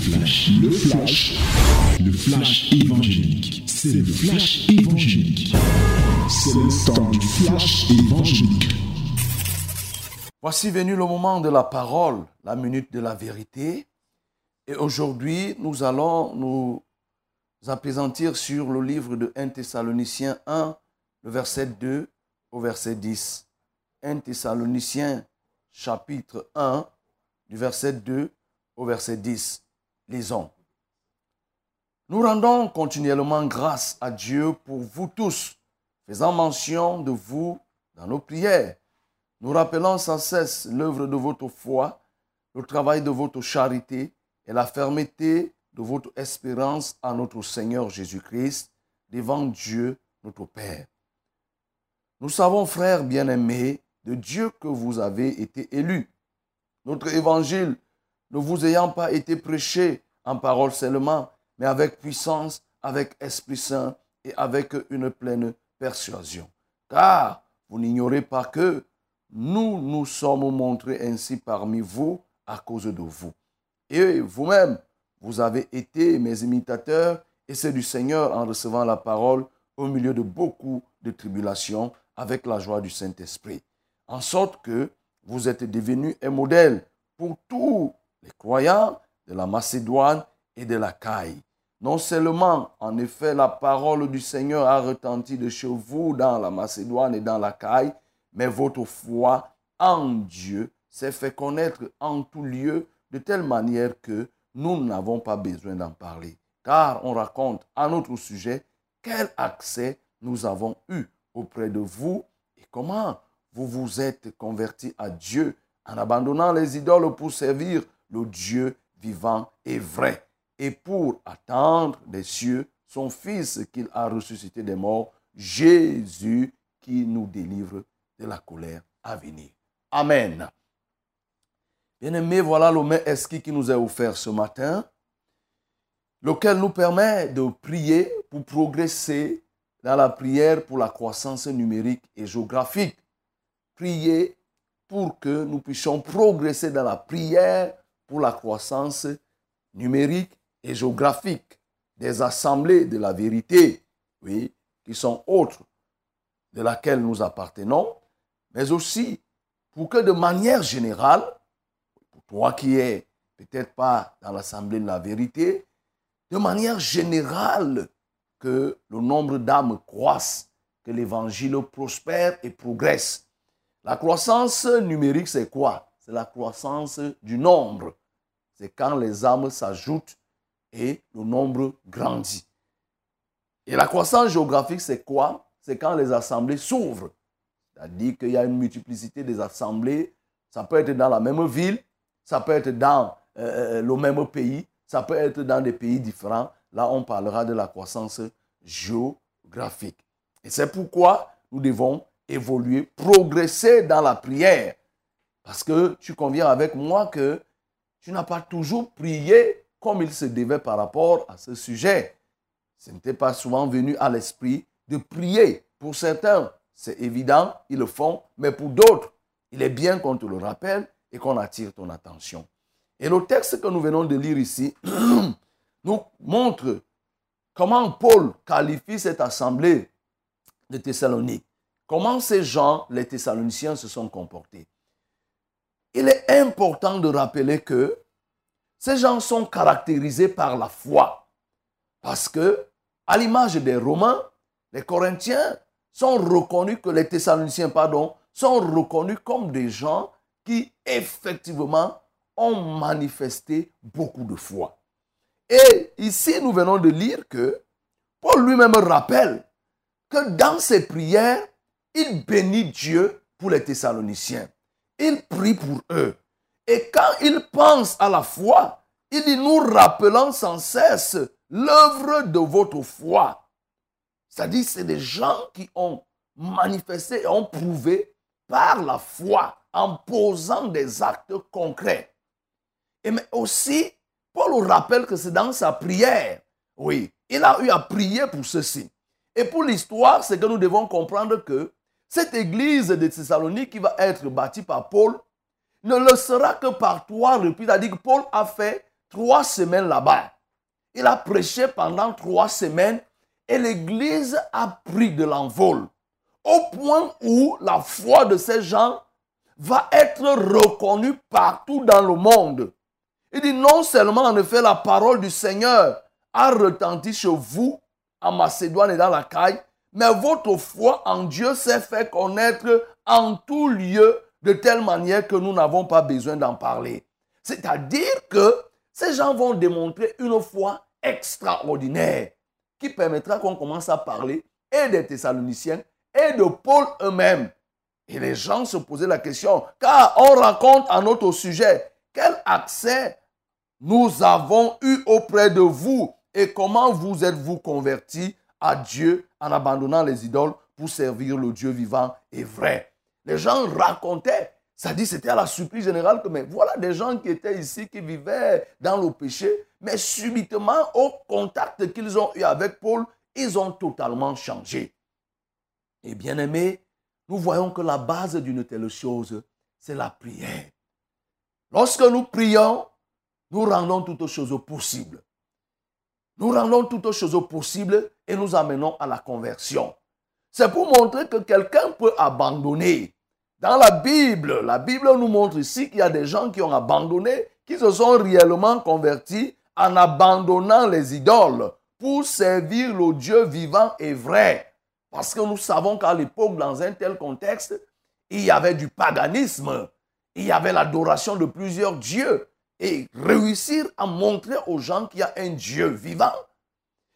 flash, le flash, le flash évangélique. C'est le flash évangélique. C'est le temps du flash évangélique. Voici venu le moment de la parole, la minute de la vérité. Et aujourd'hui, nous allons nous apaisantir sur le livre de 1 Thessaloniciens 1, le verset 2 au verset 10. 1 Thessaloniciens chapitre 1, du verset 2 au verset 10. Nous rendons continuellement grâce à Dieu pour vous tous, faisant mention de vous dans nos prières. Nous rappelons sans cesse l'œuvre de votre foi, le travail de votre charité et la fermeté de votre espérance à notre Seigneur Jésus-Christ devant Dieu notre Père. Nous savons, frères bien-aimés, de Dieu que vous avez été élus. Notre évangile ne vous ayant pas été prêché en parole seulement, mais avec puissance, avec Esprit Saint et avec une pleine persuasion. Car vous n'ignorez pas que nous nous sommes montrés ainsi parmi vous à cause de vous. Et vous-même, vous avez été mes imitateurs et c'est du Seigneur en recevant la parole au milieu de beaucoup de tribulations avec la joie du Saint-Esprit. En sorte que vous êtes devenus un modèle pour tous les croyants de la Macédoine et de la Caille. Non seulement, en effet, la parole du Seigneur a retenti de chez vous dans la Macédoine et dans la Caille, mais votre foi en Dieu s'est fait connaître en tout lieu de telle manière que nous n'avons pas besoin d'en parler. Car on raconte à notre sujet quel accès nous avons eu auprès de vous et comment vous vous êtes convertis à Dieu en abandonnant les idoles pour servir le Dieu vivant et vrai, et pour attendre des cieux son Fils qu'il a ressuscité des morts, Jésus qui nous délivre de la colère à venir. Amen. Bien-aimés, voilà le mets qui nous est offert ce matin, lequel nous permet de prier pour progresser dans la prière pour la croissance numérique et géographique. Prier pour que nous puissions progresser dans la prière pour la croissance numérique et géographique des assemblées de la vérité, oui, qui sont autres de laquelle nous appartenons, mais aussi pour que de manière générale, pour toi qui es peut-être pas dans l'assemblée de la vérité, de manière générale, que le nombre d'âmes croisse, que l'évangile prospère et progresse. La croissance numérique, c'est quoi? C'est la croissance du nombre c'est quand les âmes s'ajoutent et le nombre grandit. Et la croissance géographique, c'est quoi? C'est quand les assemblées s'ouvrent. C'est-à-dire qu'il y a une multiplicité des assemblées. Ça peut être dans la même ville, ça peut être dans euh, euh, le même pays, ça peut être dans des pays différents. Là, on parlera de la croissance géographique. Et c'est pourquoi nous devons évoluer, progresser dans la prière. Parce que tu conviens avec moi que tu n'as pas toujours prié comme il se devait par rapport à ce sujet. Ce n'était pas souvent venu à l'esprit de prier. Pour certains, c'est évident, ils le font, mais pour d'autres, il est bien qu'on te le rappelle et qu'on attire ton attention. Et le texte que nous venons de lire ici nous montre comment Paul qualifie cette assemblée de Thessalonique. Comment ces gens, les Thessaloniciens, se sont comportés il est important de rappeler que ces gens sont caractérisés par la foi. Parce que, à l'image des Romains, les Corinthiens sont reconnus que les Thessaloniciens, sont reconnus comme des gens qui effectivement ont manifesté beaucoup de foi. Et ici, nous venons de lire que Paul lui-même rappelle que dans ses prières, il bénit Dieu pour les Thessaloniciens il prie pour eux. Et quand il pense à la foi, il nous rappelant sans cesse l'œuvre de votre foi. C'est-à-dire, c'est des gens qui ont manifesté et ont prouvé par la foi en posant des actes concrets. Et mais aussi, Paul rappelle que c'est dans sa prière. Oui, il a eu à prier pour ceci. Et pour l'histoire, c'est que nous devons comprendre que cette église de Thessalonique qui va être bâtie par Paul ne le sera que par toi repris. C'est-à-dire que Paul a fait trois semaines là-bas. Il a prêché pendant trois semaines et l'Église a pris de l'envol au point où la foi de ces gens va être reconnue partout dans le monde. Il dit non seulement en effet la parole du Seigneur a retenti chez vous en Macédoine et dans la caille, mais votre foi en Dieu s'est fait connaître en tout lieu de telle manière que nous n'avons pas besoin d'en parler. C'est-à-dire que ces gens vont démontrer une foi extraordinaire qui permettra qu'on commence à parler et des Thessaloniciens et de Paul eux-mêmes. Et les gens se posaient la question, car on raconte à notre sujet quel accès nous avons eu auprès de vous et comment vous êtes-vous convertis à Dieu en abandonnant les idoles pour servir le Dieu vivant et vrai. Les gens racontaient, ça dit c'était à la surprise générale que mais voilà des gens qui étaient ici, qui vivaient dans le péché, mais subitement au contact qu'ils ont eu avec Paul, ils ont totalement changé. Et bien aimé, nous voyons que la base d'une telle chose, c'est la prière. Lorsque nous prions, nous rendons toutes choses possibles. Nous rendons toutes choses possibles et nous amenons à la conversion. C'est pour montrer que quelqu'un peut abandonner. Dans la Bible, la Bible nous montre ici qu'il y a des gens qui ont abandonné, qui se sont réellement convertis en abandonnant les idoles pour servir le Dieu vivant et vrai. Parce que nous savons qu'à l'époque, dans un tel contexte, il y avait du paganisme, il y avait l'adoration de plusieurs dieux et réussir à montrer aux gens qu'il y a un Dieu vivant,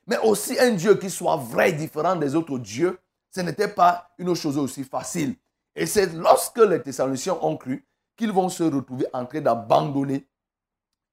mais aussi un Dieu qui soit vrai, différent des autres dieux, ce n'était pas une chose aussi facile. Et c'est lorsque les Thessaloniciens ont cru qu'ils vont se retrouver en train d'abandonner,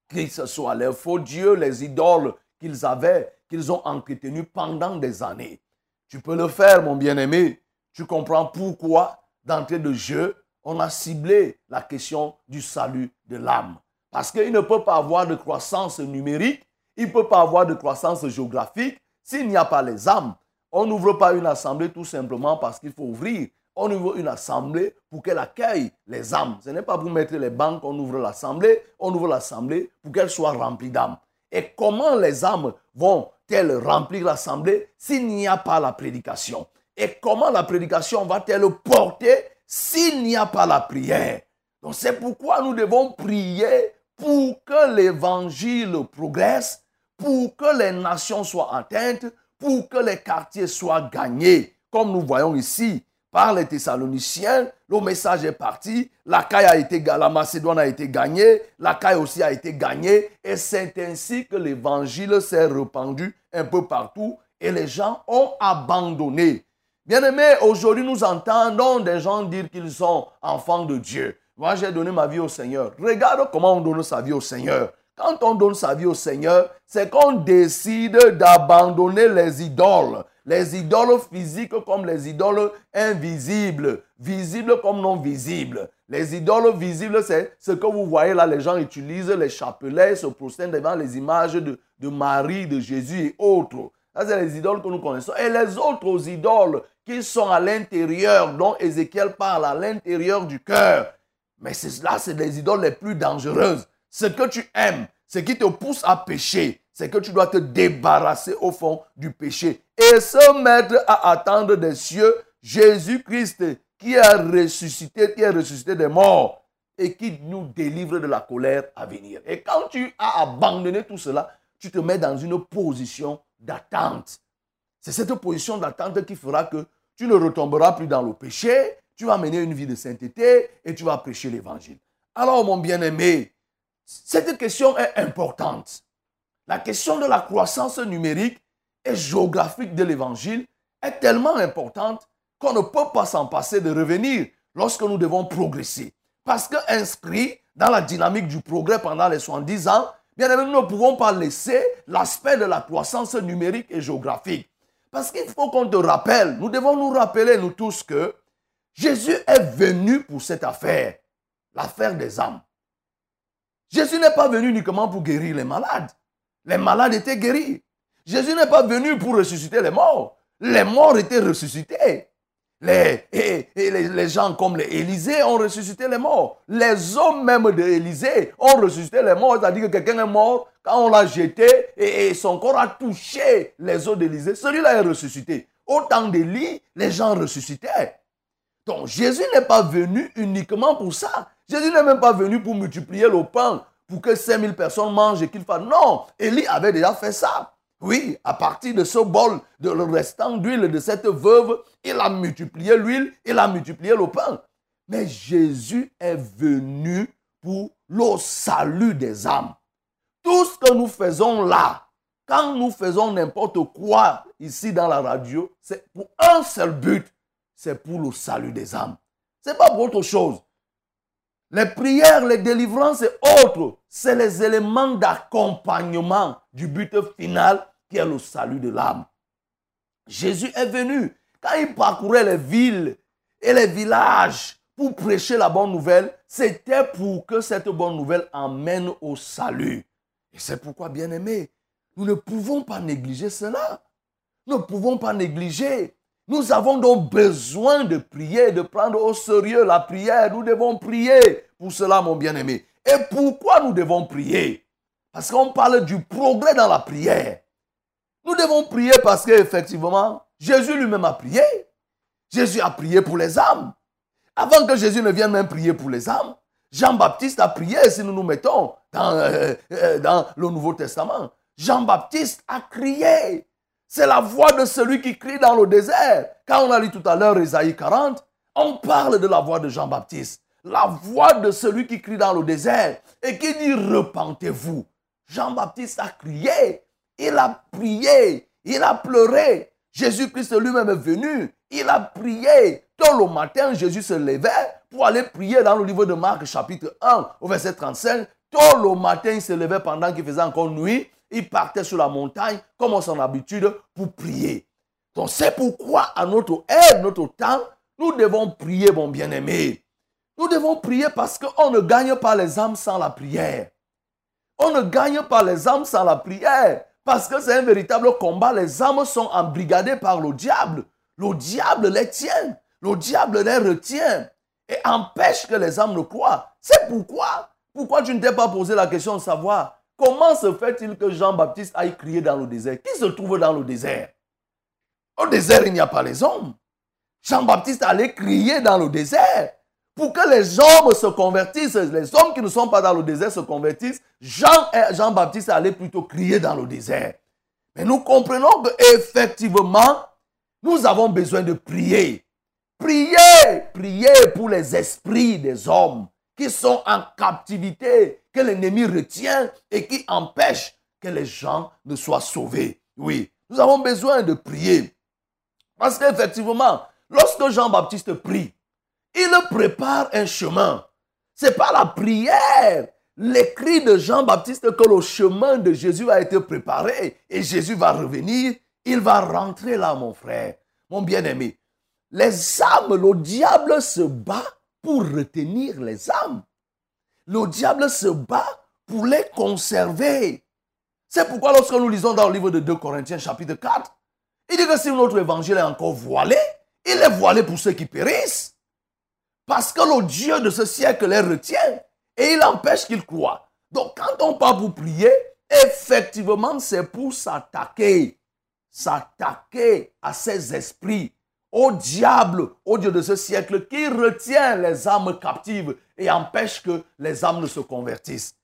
que ce soit les faux dieux, les idoles qu'ils avaient, qu'ils ont entretenus pendant des années. Tu peux le faire, mon bien-aimé. Tu comprends pourquoi, d'entrée de jeu, on a ciblé la question du salut de l'âme. Parce qu'il ne peut pas avoir de croissance numérique, il ne peut pas avoir de croissance géographique s'il n'y a pas les âmes. On n'ouvre pas une assemblée tout simplement parce qu'il faut ouvrir. On ouvre une assemblée pour qu'elle accueille les âmes. Ce n'est pas pour mettre les banques qu'on ouvre l'assemblée. On ouvre l'assemblée pour qu'elle soit remplie d'âmes. Et comment les âmes vont-elles remplir l'assemblée s'il n'y a pas la prédication? Et comment la prédication va-t-elle porter s'il n'y a pas la prière? Donc c'est pourquoi nous devons prier pour que l'évangile progresse, pour que les nations soient atteintes, pour que les quartiers soient gagnés. Comme nous voyons ici, par les Thessaloniciens, le message est parti, la caille a été, la Macédoine a été gagnée, la caille aussi a été gagnée, et c'est ainsi que l'évangile s'est répandu un peu partout, et les gens ont abandonné. Bien aimé, aujourd'hui nous entendons des gens dire qu'ils sont enfants de Dieu. Moi, j'ai donné ma vie au Seigneur. Regarde comment on donne sa vie au Seigneur. Quand on donne sa vie au Seigneur, c'est qu'on décide d'abandonner les idoles. Les idoles physiques comme les idoles invisibles, visibles comme non visibles. Les idoles visibles, c'est ce que vous voyez là, les gens utilisent les chapelets, se prosternent devant les images de, de Marie, de Jésus et autres. Ça, c'est les idoles que nous connaissons. Et les autres idoles qui sont à l'intérieur, dont Ézéchiel parle, à l'intérieur du cœur, mais là, c'est les idoles les plus dangereuses. Ce que tu aimes, ce qui te pousse à pécher, c'est que tu dois te débarrasser au fond du péché et se mettre à attendre des cieux Jésus-Christ qui a ressuscité, qui est ressuscité des morts et qui nous délivre de la colère à venir. Et quand tu as abandonné tout cela, tu te mets dans une position d'attente. C'est cette position d'attente qui fera que tu ne retomberas plus dans le péché, tu vas mener une vie de sainteté et tu vas prêcher l'évangile. Alors, mon bien-aimé, cette question est importante. La question de la croissance numérique et géographique de l'évangile est tellement importante qu'on ne peut pas s'en passer de revenir lorsque nous devons progresser. Parce qu'inscrit dans la dynamique du progrès pendant les 70 ans, bien évidemment, nous ne pouvons pas laisser l'aspect de la croissance numérique et géographique. Parce qu'il faut qu'on te rappelle, nous devons nous rappeler, nous tous, que Jésus est venu pour cette affaire, l'affaire des âmes. Jésus n'est pas venu uniquement pour guérir les malades. Les malades étaient guéris. Jésus n'est pas venu pour ressusciter les morts. Les morts étaient ressuscités. les, gens comme les ont ressuscité les morts. Les hommes même de ont ressuscité les morts. C'est-à-dire que quelqu'un est mort, quand on l'a jeté et, son corps a touché les os d'Élysée, celui-là est ressuscité. Au temps d'Élie, les gens ressuscitaient. Donc Jésus n'est pas venu uniquement pour ça. Jésus n'est même pas venu pour multiplier le pain, pour que 5000 personnes mangent et qu'il fasse. Non, Élie avait déjà fait ça. Oui, à partir de ce bol, de le restant d'huile de cette veuve, il a multiplié l'huile, il a multiplié le pain. Mais Jésus est venu pour le salut des âmes. Tout ce que nous faisons là, quand nous faisons n'importe quoi ici dans la radio, c'est pour un seul but, c'est pour le salut des âmes. Ce n'est pas pour autre chose. Les prières, les délivrances et autres, c'est les éléments d'accompagnement du but final qui est le salut de l'âme. Jésus est venu. Quand il parcourait les villes et les villages pour prêcher la bonne nouvelle, c'était pour que cette bonne nouvelle emmène au salut. Et c'est pourquoi, bien aimé, nous ne pouvons pas négliger cela. Nous ne pouvons pas négliger. Nous avons donc besoin de prier, de prendre au sérieux la prière. Nous devons prier pour cela, mon bien-aimé. Et pourquoi nous devons prier? Parce qu'on parle du progrès dans la prière. Nous devons prier parce qu'effectivement, Jésus lui-même a prié. Jésus a prié pour les âmes. Avant que Jésus ne vienne même prier pour les âmes, Jean-Baptiste a prié, si nous nous mettons dans, euh, euh, le Nouveau Testament. Jean-Baptiste a crié. C'est la voix de celui qui crie dans le désert. Quand on a lu tout à l'heure Isaïe 40, on parle de la voix de Jean-Baptiste. La voix de celui qui crie dans le désert et qui dit repentez-vous. Jean-Baptiste a crié. Il a prié, il a pleuré. Jésus-Christ lui-même est venu, il a prié. Tôt le matin, Jésus se levait pour aller prier dans le livre de Marc, chapitre 1, au verset 35. Tôt le matin, il se levait pendant qu'il faisait encore nuit. Il partait sur la montagne, comme son habitude, pour prier. Donc, c'est pourquoi, à notre ère, notre temps, nous devons prier, mon bien-aimé. Nous devons prier parce qu'on ne gagne pas les âmes sans la prière. On ne gagne pas les âmes sans la prière. Parce que c'est un véritable combat. Les âmes sont embrigadées par le diable. Le diable les tient. Le diable les retient et empêche que les âmes ne croient. C'est pourquoi. Pourquoi tu ne t'es pas posé la question de savoir comment se fait-il que Jean-Baptiste aille crier dans le désert? Qui se trouve dans le désert? Au désert, il n'y a pas les hommes. Jean-Baptiste allait crier dans le désert pour que les hommes se convertissent, les hommes qui ne sont pas dans le désert se convertissent, Jean Jean-Baptiste allaient plutôt crier dans le désert. Mais nous comprenons qu'effectivement, nous avons besoin de prier. Prier, prier pour les esprits des hommes qui sont en captivité, que l'ennemi retient et qui empêche que les gens ne soient sauvés. Oui, nous avons besoin de prier. Parce qu'effectivement, lorsque Jean-Baptiste prie, il prépare un chemin. C'est pas la prière, l'écrit de Jean-Baptiste que le chemin de Jésus a été préparé et Jésus va revenir. Il va rentrer là, mon frère, mon bien-aimé. Les âmes, le diable se bat pour retenir les âmes. Le diable se bat pour les conserver. C'est pourquoi lorsque nous lisons dans le livre de 2 Corinthiens chapitre 4, il dit que si notre évangile est encore voilé, il est voilé pour ceux qui périssent. Parce que le Dieu de ce siècle les retient et il empêche qu'ils croient. Donc quand on part pour prier, effectivement, c'est pour s'attaquer. S'attaquer à ces esprits, au diable, au Dieu de ce siècle qui retient les âmes captives et empêche que les âmes ne se convertissent.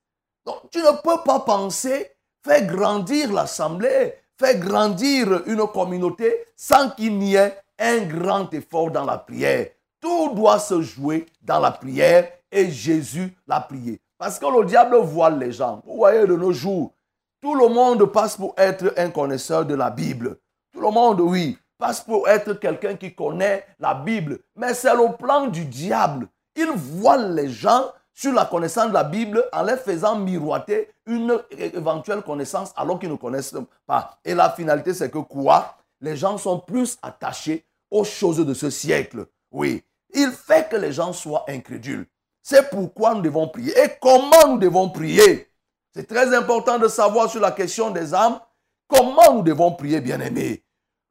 Donc tu ne peux pas penser faire grandir l'assemblée, faire grandir une communauté sans qu'il n'y ait un grand effort dans la prière. Tout doit se jouer dans la prière et Jésus l'a prié. Parce que le diable voile les gens. Vous voyez, de nos jours, tout le monde passe pour être un connaisseur de la Bible. Tout le monde, oui, passe pour être quelqu'un qui connaît la Bible. Mais c'est le plan du diable. Il voile les gens sur la connaissance de la Bible en les faisant miroiter une éventuelle connaissance alors qu'ils ne connaissent pas. Et la finalité, c'est que quoi? Les gens sont plus attachés aux choses de ce siècle. Oui, il fait que les gens soient incrédules. C'est pourquoi nous devons prier. Et comment nous devons prier? C'est très important de savoir sur la question des âmes, comment nous devons prier, bien-aimés?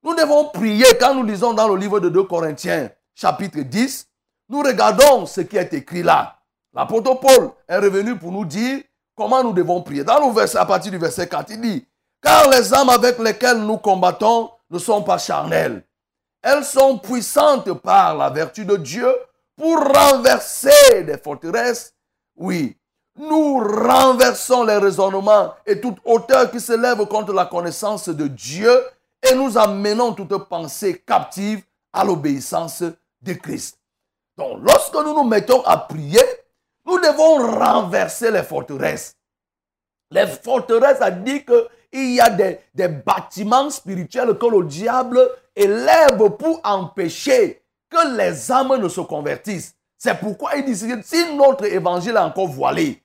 Nous devons prier quand nous lisons dans le livre de 2 Corinthiens, chapitre 10, nous regardons ce qui est écrit là. L'apôtre Paul est revenu pour nous dire comment nous devons prier. Dans le verset, à partir du verset 4, il dit, car les âmes avec lesquelles nous combattons ne sont pas charnelles. Elles sont puissantes par la vertu de Dieu pour renverser des forteresses. Oui, nous renversons les raisonnements et toute hauteur qui se lève contre la connaissance de Dieu et nous amenons toute pensée captive à l'obéissance de Christ. Donc, lorsque nous nous mettons à prier, nous devons renverser les forteresses. Les forteresses, ça dit qu'il y a des, des bâtiments spirituels que le diable élève pour empêcher que les âmes ne se convertissent. C'est pourquoi il dit, si notre évangile est encore voilé,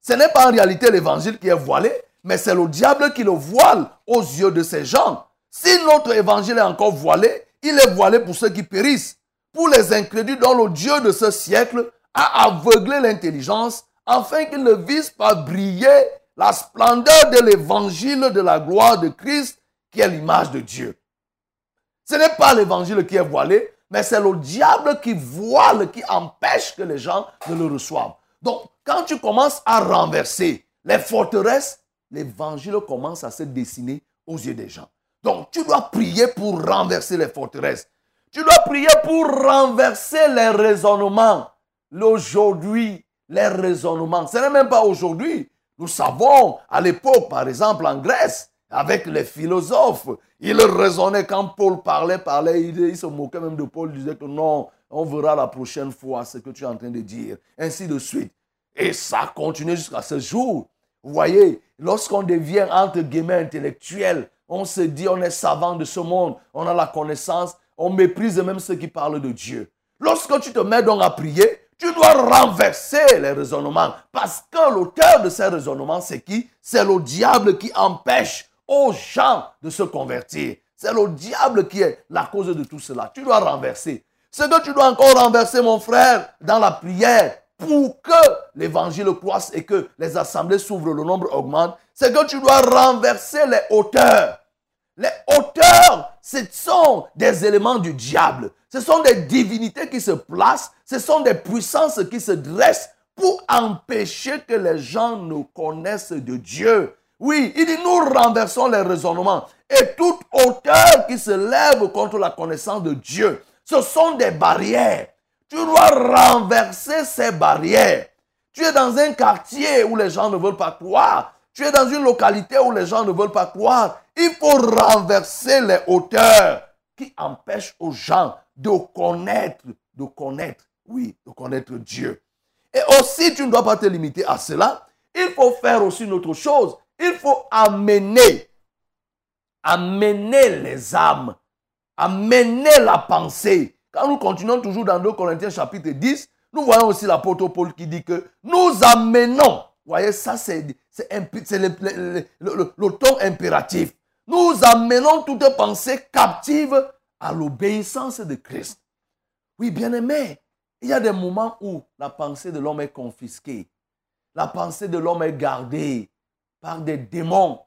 ce n'est pas en réalité l'évangile qui est voilé, mais c'est le diable qui le voile aux yeux de ces gens. Si notre évangile est encore voilé, il est voilé pour ceux qui périssent, pour les incrédules dont le Dieu de ce siècle a aveuglé l'intelligence, afin qu'ils ne visent pas briller la splendeur de l'évangile de la gloire de Christ, qui est l'image de Dieu. Ce n'est pas l'évangile qui est voilé, mais c'est le diable qui voile, qui empêche que les gens ne le reçoivent. Donc, quand tu commences à renverser les forteresses, l'évangile commence à se dessiner aux yeux des gens. Donc, tu dois prier pour renverser les forteresses. Tu dois prier pour renverser les raisonnements. L'aujourd'hui, les raisonnements. Ce n'est même pas aujourd'hui. Nous savons, à l'époque, par exemple, en Grèce, avec les philosophes, ils raisonnaient quand Paul parlait, parlait, il, se moquait même de Paul, il disait que non, on verra la prochaine fois ce que tu es en train de dire. Ainsi de suite. Et ça continue jusqu'à ce jour. Vous voyez, lorsqu'on devient entre guillemets intellectuel, on se dit on est savant de ce monde, on a la connaissance, on méprise même ceux qui parlent de Dieu. Lorsque tu te mets donc à prier, tu dois renverser les raisonnements. Parce que l'auteur de ces raisonnements, c'est qui? C'est le diable qui empêche aux gens de se convertir. C'est le diable qui est la cause de tout cela. Tu dois renverser. Ce que tu dois encore renverser, mon frère, dans la prière, pour que l'évangile croisse et que les assemblées s'ouvrent, le nombre augmente, c'est que tu dois renverser les hauteurs. Les hauteurs, ce sont des éléments du diable. Ce sont des divinités qui se placent. Ce sont des puissances qui se dressent pour empêcher que les gens ne connaissent de Dieu. Oui, il dit, nous renversons les raisonnements et toute hauteur qui se lève contre la connaissance de Dieu. Ce sont des barrières. Tu dois renverser ces barrières. Tu es dans un quartier où les gens ne veulent pas croire. Tu es dans une localité où les gens ne veulent pas croire. Il faut renverser les hauteurs qui empêchent aux gens de connaître, de connaître, oui, de connaître Dieu. Et aussi, tu ne dois pas te limiter à cela. Il faut faire aussi une autre chose. Il faut amener, amener les âmes, amener la pensée. Quand nous continuons toujours dans 2 Corinthiens chapitre 10, nous voyons aussi l'apôtre Paul qui dit que nous amenons vous voyez, ça c'est le, le, ton impératif. Nous amenons toute pensée captive à l'obéissance de Christ. Oui, bien aimé, il y a des moments où la pensée de l'homme est confisquée. La pensée de l'homme est gardée par des démons,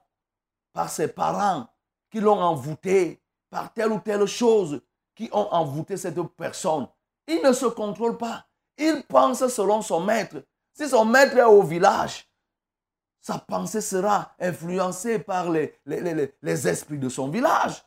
par ses parents qui l'ont envoûté, par telle ou telle chose qui ont envoûté cette personne. Il ne se contrôle pas. Il pense selon son maître. Si son maître est au village, sa pensée sera influencée par les, les, esprits de son village.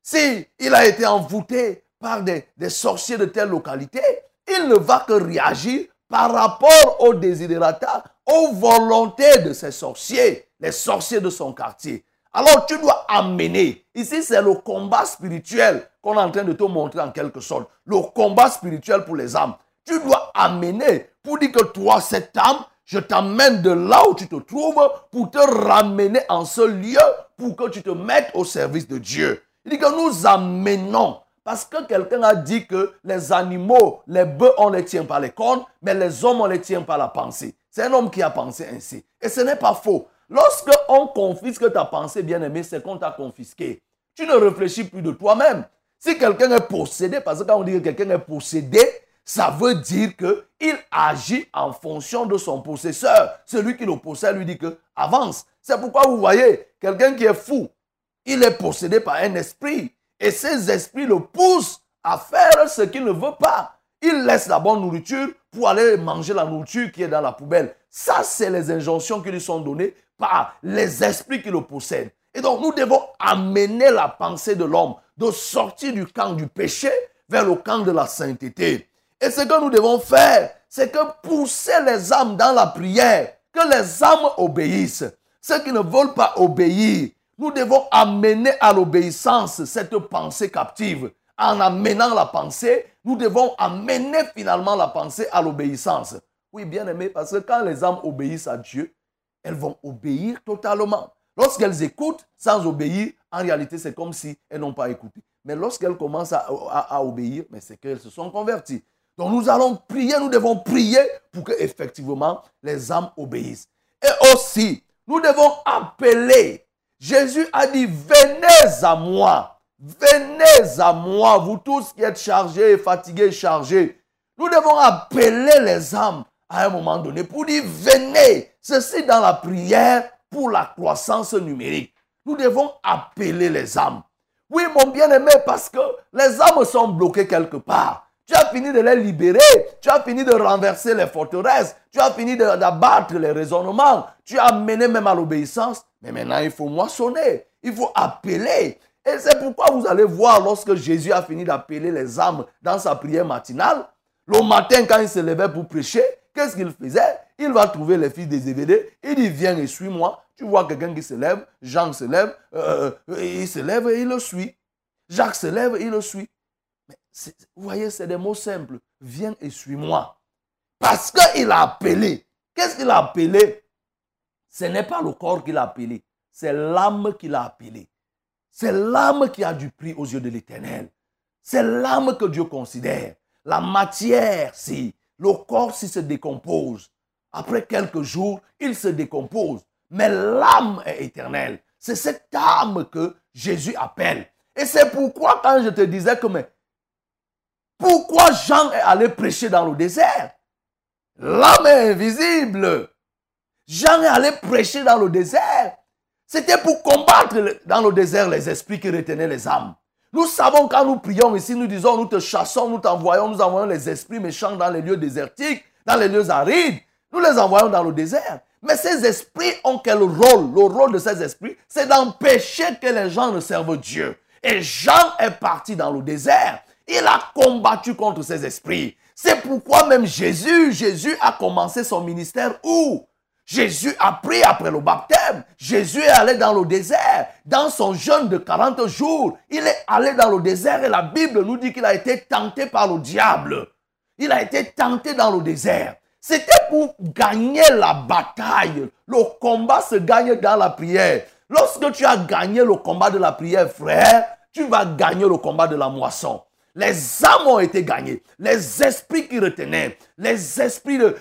Si il a été envoûté par des, des, sorciers de telle localité, il ne va que réagir par rapport aux désidérata, aux volontés de ces sorciers, les sorciers de son quartier. Alors tu dois amener. Ici, c'est le combat spirituel qu'on est en train de te montrer en quelque sorte. Le combat spirituel pour les âmes. Tu dois amener pour dire que toi, cette âme, je t'amène de là où tu te trouves pour te ramener en ce lieu pour que tu te mettes au service de Dieu. Il dit que nous amenons. Parce que quelqu'un a dit que les animaux, les bœufs, on les tient par les cornes, mais les hommes, on les tient par la pensée. C'est un homme qui a pensé ainsi. Et ce n'est pas faux. Lorsque on confisque ta pensée, bien-aimé, c'est qu'on t'a confisqué. Tu ne réfléchis plus de toi-même. Si quelqu'un est possédé, parce que quand on dit que quelqu'un est possédé, ça veut dire qu'il agit en fonction de son possesseur. Celui qui le possède lui dit que avance. C'est pourquoi vous voyez, quelqu'un qui est fou, il est possédé par un esprit. Et ces esprits le poussent à faire ce qu'il ne veut pas. Il laisse la bonne nourriture pour aller manger la nourriture qui est dans la poubelle. Ça, c'est les injonctions qui lui sont données par les esprits qui le possèdent. Et donc, nous devons amener la pensée de l'homme de sortir du camp du péché vers le camp de la sainteté. Et ce que nous devons faire, c'est que pousser les âmes dans la prière, que les âmes obéissent. Ceux qui ne veulent pas obéir, nous devons amener à l'obéissance cette pensée captive. En amenant la pensée, nous devons amener finalement la pensée à l'obéissance. Oui, bien aimé, parce que quand les âmes obéissent à Dieu, elles vont obéir totalement. Lorsqu'elles écoutent sans obéir, en réalité, c'est comme si elles n'ont pas écouté. Mais lorsqu'elles commencent à, obéir, mais c'est qu'elles se sont converties. Donc nous allons prier, nous devons prier pour que effectivement les âmes obéissent. Et aussi, nous devons appeler. Jésus a dit, venez à moi. Venez à moi, vous tous qui êtes chargés, fatigués, chargés. Nous devons appeler les âmes à un moment donné pour dire, venez. Ceci dans la prière pour la croissance numérique. Nous devons appeler les âmes. Oui, mon bien-aimé, parce que les âmes sont bloquées quelque part. Tu as fini de les libérer. Tu as fini de renverser les forteresses. Tu as fini d'abattre les raisonnements. Tu as mené même à l'obéissance. Mais maintenant, il faut moissonner. Il faut appeler. Et c'est pourquoi vous allez voir lorsque Jésus a fini d'appeler les âmes dans sa prière matinale, le matin quand il se levait pour prêcher, qu'est-ce qu'il faisait? Il va trouver les fils des Zébédée. Il dit, viens et suis-moi. Tu vois quelqu'un qui se lève, Jean se lève, euh, euh, il se lève et il le suit. Jacques se lève et il le suit. Vous voyez, c'est des mots simples. Viens et suis-moi. Parce qu'il a appelé. Qu'est-ce qu'il a appelé? Ce n'est pas le corps qu'il a appelé. C'est l'âme qu'il a appelé. C'est l'âme qui a du prix aux yeux de l'éternel. C'est l'âme que Dieu considère. La matière, si. Le corps, si se décompose. Après quelques jours, il se décompose. Mais l'âme est éternelle. C'est cette âme que Jésus appelle. Et c'est pourquoi quand je te disais que mais, pourquoi Jean est allé prêcher dans le désert? L'âme est invisible. Jean est allé prêcher dans le désert. C'était pour combattre dans le désert les esprits qui retenaient les âmes. Nous savons quand nous prions ici, nous disons, nous te chassons, nous t'envoyons, nous envoyons les esprits méchants dans les lieux désertiques, dans les lieux arides. Nous les envoyons dans le désert. Mais ces esprits ont quel rôle? Le rôle de ces esprits, c'est d'empêcher que les gens ne servent Dieu. Et Jean est parti dans le désert il a combattu contre ces esprits. C'est pourquoi même Jésus, Jésus a commencé son ministère où? Jésus a pris après le baptême. Jésus est allé dans le désert. Dans son jeûne de 40 jours, il est allé dans le désert et la Bible nous dit qu'il a été tenté par le diable. Il a été tenté dans le désert. C'était pour gagner la bataille. Le combat se gagne dans la prière. Lorsque tu as gagné le combat de la prière, frère, tu vas gagner le combat de la moisson. Les âmes ont été gagnées. Les esprits qui retenaient, les esprits de,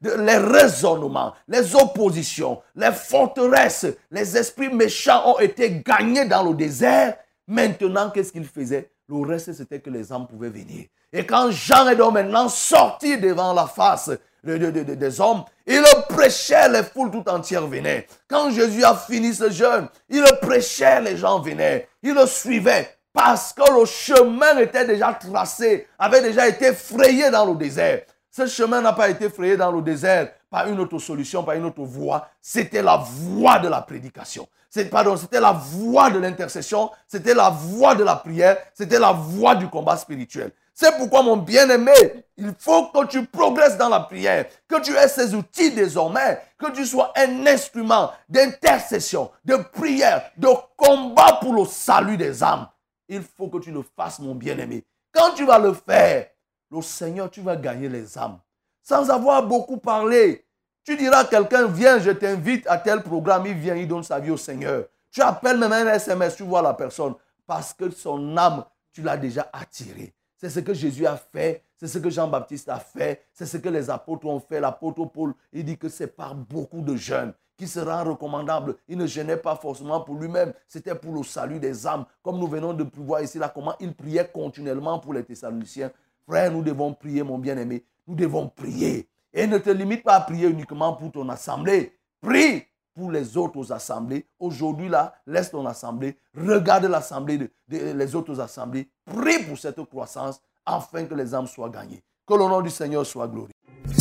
les raisonnements, les oppositions, les forteresses, les esprits méchants ont été gagnés dans le désert. Maintenant, qu'est-ce qu'ils faisaient? Le reste, c'était que les âmes pouvaient venir. Et quand Jean est donc maintenant sorti devant la face des hommes, il prêchait, les foules tout entières venaient. Quand Jésus a fini ce jeûne, il prêchait, les gens venaient. Il le suivait parce que le chemin était déjà tracé, avait déjà été frayé dans le désert. Ce chemin n'a pas été frayé dans le désert par une autre solution, par une autre voie. C'était la voie de la prédication. Pardon, c'était la voie de l'intercession, c'était la voie de la prière, c'était la voie du combat spirituel. C'est pourquoi, mon bien-aimé, il faut que tu progresses dans la prière, que tu aies ces outils désormais, que tu sois un instrument d'intercession, de prière, de combat pour le salut des âmes il faut que tu le fasses, mon bien-aimé. Quand tu vas le faire, le Seigneur, tu vas gagner les âmes. Sans avoir beaucoup parlé. Tu diras à quelqu'un, viens, je t'invite à tel programme, il vient, il donne sa vie au Seigneur. Tu appelles même un SMS, tu vois la personne. Parce que son âme, tu l'as déjà attirée. C'est ce que Jésus a fait, c'est ce que Jean-Baptiste a fait, c'est ce que les apôtres ont fait. L'apôtre Paul, il dit que c'est par beaucoup de jeunes qui sera recommandable. Il ne gênait pas forcément pour lui-même, c'était pour le salut des âmes. Comme nous venons de voir ici là comment il priait continuellement pour les Thessaloniciens. Frère, nous devons prier, mon bien-aimé. Nous devons prier. Et ne te limite pas à prier uniquement pour ton assemblée. Prie pour les autres assemblées. Aujourd'hui, là, laisse ton assemblée. Regarde l'assemblée de, autres assemblées. Prie pour cette croissance afin que les âmes soient gagnées. Que le nom du Seigneur soit glorieux.